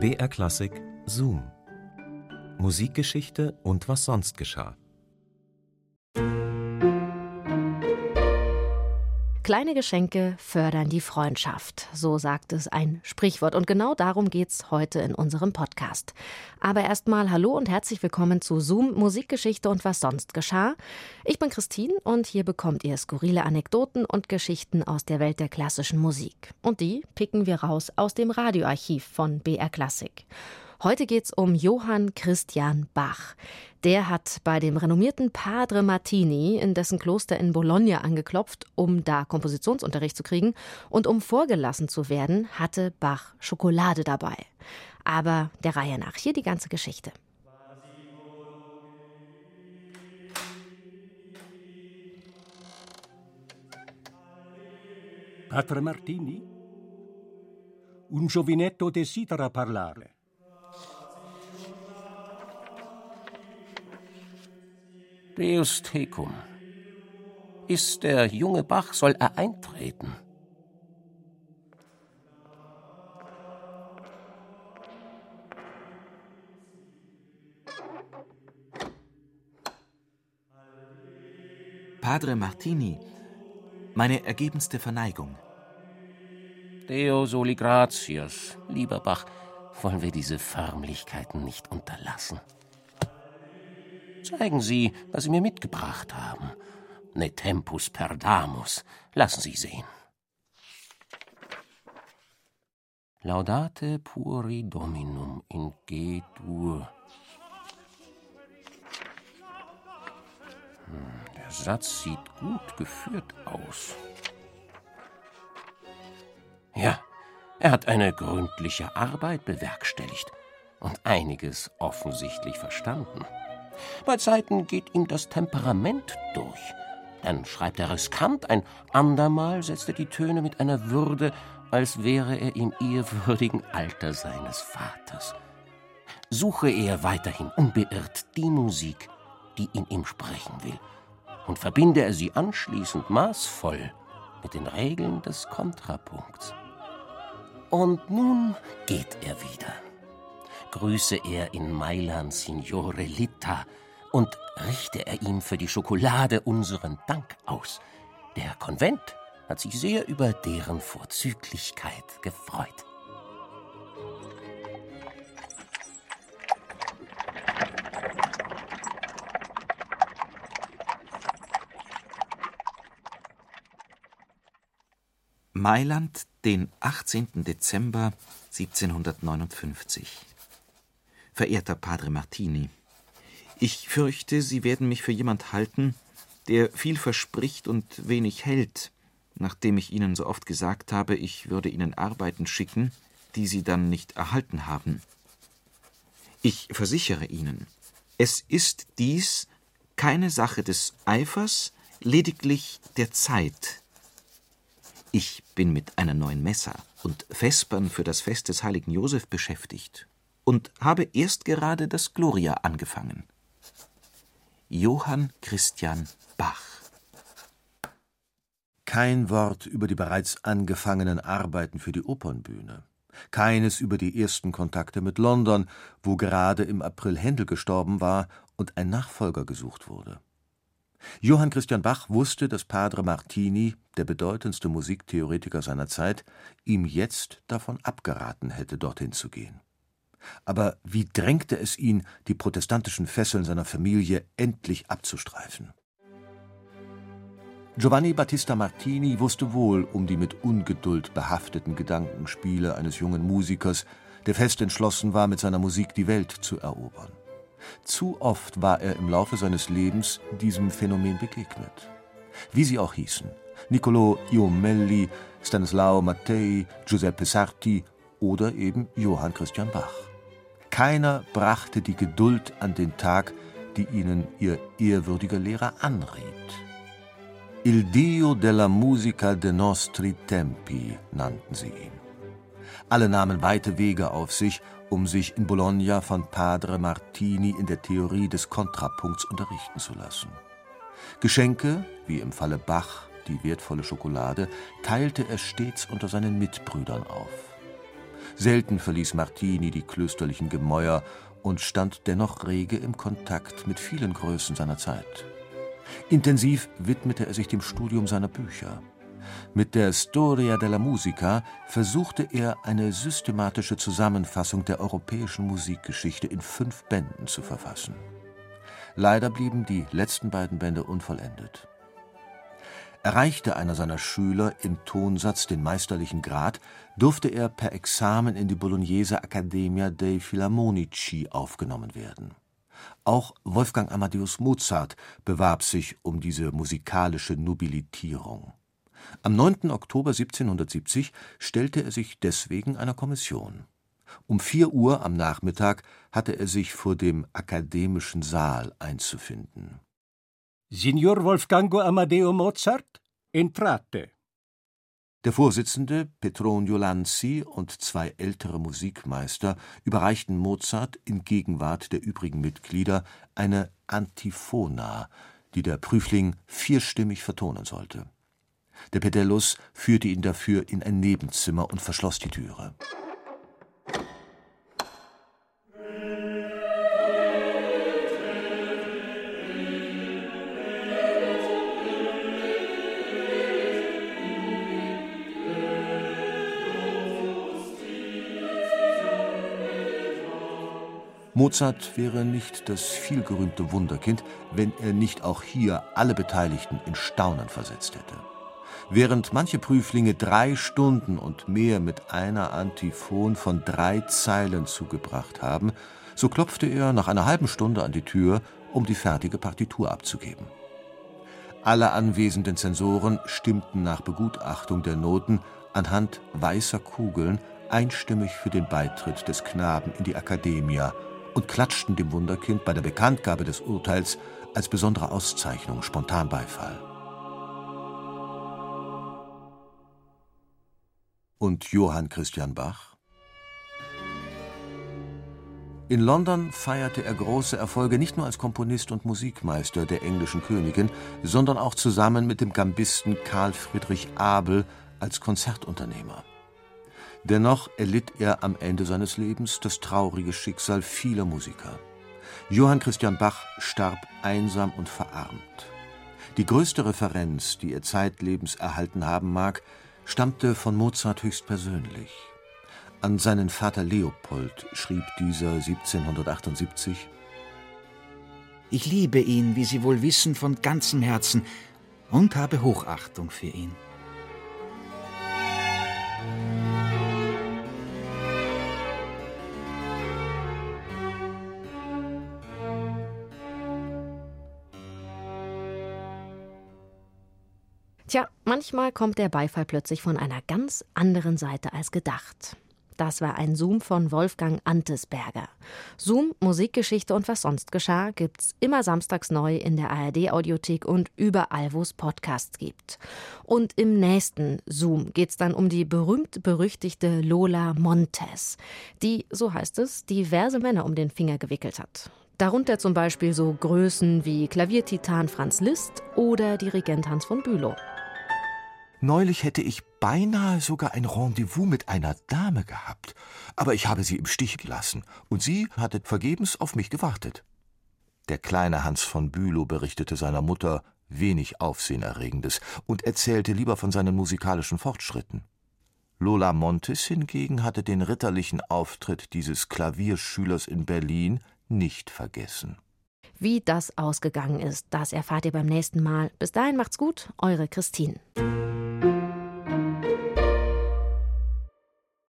BR Klassik Zoom. Musikgeschichte und was sonst geschah. Kleine Geschenke fördern die Freundschaft, so sagt es ein Sprichwort. Und genau darum geht's heute in unserem Podcast. Aber erstmal hallo und herzlich willkommen zu Zoom Musikgeschichte und was sonst geschah. Ich bin Christine und hier bekommt ihr skurrile Anekdoten und Geschichten aus der Welt der klassischen Musik. Und die picken wir raus aus dem Radioarchiv von BR Klassik. Heute geht's um Johann Christian Bach. Der hat bei dem renommierten Padre Martini in dessen Kloster in Bologna angeklopft, um da Kompositionsunterricht zu kriegen. Und um vorgelassen zu werden, hatte Bach Schokolade dabei. Aber der Reihe nach hier die ganze Geschichte. Padre Martini? Un giovinetto desidera parlare. Deus tecum. Ist der junge Bach, soll er eintreten? Padre Martini, meine ergebenste Verneigung. Deo soli gratias, lieber Bach, wollen wir diese Förmlichkeiten nicht unterlassen? Zeigen Sie, was Sie mir mitgebracht haben. Ne tempus perdamus. Lassen Sie sehen. Laudate puri Dominum in G-Dur. Hm, der Satz sieht gut geführt aus. Ja, er hat eine gründliche Arbeit bewerkstelligt und einiges offensichtlich verstanden. Bei Zeiten geht ihm das Temperament durch. Dann schreibt er riskant, ein andermal setzt er die Töne mit einer Würde, als wäre er im ehrwürdigen Alter seines Vaters. Suche er weiterhin unbeirrt die Musik, die in ihm sprechen will, und verbinde er sie anschließend maßvoll mit den Regeln des Kontrapunkts. Und nun geht er wieder grüße er in Mailand Signore Litta und richte er ihm für die Schokolade unseren Dank aus. Der Konvent hat sich sehr über deren Vorzüglichkeit gefreut. Mailand, den 18. Dezember 1759. Verehrter Padre Martini, ich fürchte, Sie werden mich für jemand halten, der viel verspricht und wenig hält, nachdem ich Ihnen so oft gesagt habe, ich würde Ihnen Arbeiten schicken, die Sie dann nicht erhalten haben. Ich versichere Ihnen, es ist dies keine Sache des Eifers, lediglich der Zeit. Ich bin mit einer neuen Messa und Vespern für das Fest des heiligen Josef beschäftigt und habe erst gerade das Gloria angefangen. Johann Christian Bach Kein Wort über die bereits angefangenen Arbeiten für die Opernbühne. Keines über die ersten Kontakte mit London, wo gerade im April Händel gestorben war und ein Nachfolger gesucht wurde. Johann Christian Bach wusste, dass Padre Martini, der bedeutendste Musiktheoretiker seiner Zeit, ihm jetzt davon abgeraten hätte, dorthin zu gehen. Aber wie drängte es ihn, die protestantischen Fesseln seiner Familie endlich abzustreifen? Giovanni Battista Martini wusste wohl um die mit Ungeduld behafteten Gedankenspiele eines jungen Musikers, der fest entschlossen war, mit seiner Musik die Welt zu erobern. Zu oft war er im Laufe seines Lebens diesem Phänomen begegnet. Wie sie auch hießen: Niccolò Iomelli, Stanislao Mattei, Giuseppe Sarti oder eben Johann Christian Bach. Keiner brachte die Geduld an den Tag, die ihnen ihr ehrwürdiger Lehrer anriet. Il Dio della musica de nostri tempi nannten sie ihn. Alle nahmen weite Wege auf sich, um sich in Bologna von Padre Martini in der Theorie des Kontrapunkts unterrichten zu lassen. Geschenke, wie im Falle Bach die wertvolle Schokolade, teilte er stets unter seinen Mitbrüdern auf. Selten verließ Martini die klösterlichen Gemäuer und stand dennoch rege im Kontakt mit vielen Größen seiner Zeit. Intensiv widmete er sich dem Studium seiner Bücher. Mit der Storia della Musica versuchte er, eine systematische Zusammenfassung der europäischen Musikgeschichte in fünf Bänden zu verfassen. Leider blieben die letzten beiden Bände unvollendet. Erreichte einer seiner Schüler im Tonsatz den meisterlichen Grad, durfte er per Examen in die Bolognese Accademia dei Filarmonici aufgenommen werden. Auch Wolfgang Amadeus Mozart bewarb sich um diese musikalische Nobilitierung. Am 9. Oktober 1770 stellte er sich deswegen einer Kommission. Um vier Uhr am Nachmittag hatte er sich vor dem akademischen Saal einzufinden. Signor Wolfgango Amadeo Mozart, entrate. Der Vorsitzende, Petronio Lanzi, und zwei ältere Musikmeister überreichten Mozart in Gegenwart der übrigen Mitglieder eine Antiphona, die der Prüfling vierstimmig vertonen sollte. Der Pedellus führte ihn dafür in ein Nebenzimmer und verschloss die Türe. Mozart wäre nicht das vielgerühmte Wunderkind, wenn er nicht auch hier alle Beteiligten in Staunen versetzt hätte. Während manche Prüflinge drei Stunden und mehr mit einer Antiphon von drei Zeilen zugebracht haben, so klopfte er nach einer halben Stunde an die Tür, um die fertige Partitur abzugeben. Alle anwesenden Zensoren stimmten nach Begutachtung der Noten anhand weißer Kugeln einstimmig für den Beitritt des Knaben in die Akademia und klatschten dem Wunderkind bei der Bekanntgabe des Urteils als besondere Auszeichnung spontan Beifall. Und Johann Christian Bach? In London feierte er große Erfolge nicht nur als Komponist und Musikmeister der englischen Königin, sondern auch zusammen mit dem Gambisten Karl Friedrich Abel als Konzertunternehmer. Dennoch erlitt er am Ende seines Lebens das traurige Schicksal vieler Musiker. Johann Christian Bach starb einsam und verarmt. Die größte Referenz, die er zeitlebens erhalten haben mag, stammte von Mozart höchstpersönlich. An seinen Vater Leopold schrieb dieser 1778 Ich liebe ihn, wie Sie wohl wissen, von ganzem Herzen und habe Hochachtung für ihn. Tja, manchmal kommt der Beifall plötzlich von einer ganz anderen Seite als gedacht. Das war ein Zoom von Wolfgang Antesberger. Zoom, Musikgeschichte und was sonst geschah, gibt's immer samstags neu in der ARD-Audiothek und überall, wo es Podcasts gibt. Und im nächsten Zoom geht's dann um die berühmt-berüchtigte Lola Montes, die, so heißt es, diverse Männer um den Finger gewickelt hat. Darunter zum Beispiel so Größen wie Klaviertitan Franz Liszt oder Dirigent Hans von Bülow. Neulich hätte ich beinahe sogar ein Rendezvous mit einer Dame gehabt, aber ich habe sie im Stich gelassen, und sie hatte vergebens auf mich gewartet. Der kleine Hans von Bülow berichtete seiner Mutter wenig Aufsehenerregendes und erzählte lieber von seinen musikalischen Fortschritten. Lola Montes hingegen hatte den ritterlichen Auftritt dieses Klavierschülers in Berlin nicht vergessen. Wie das ausgegangen ist, das erfahrt ihr beim nächsten Mal. Bis dahin macht's gut, eure Christine.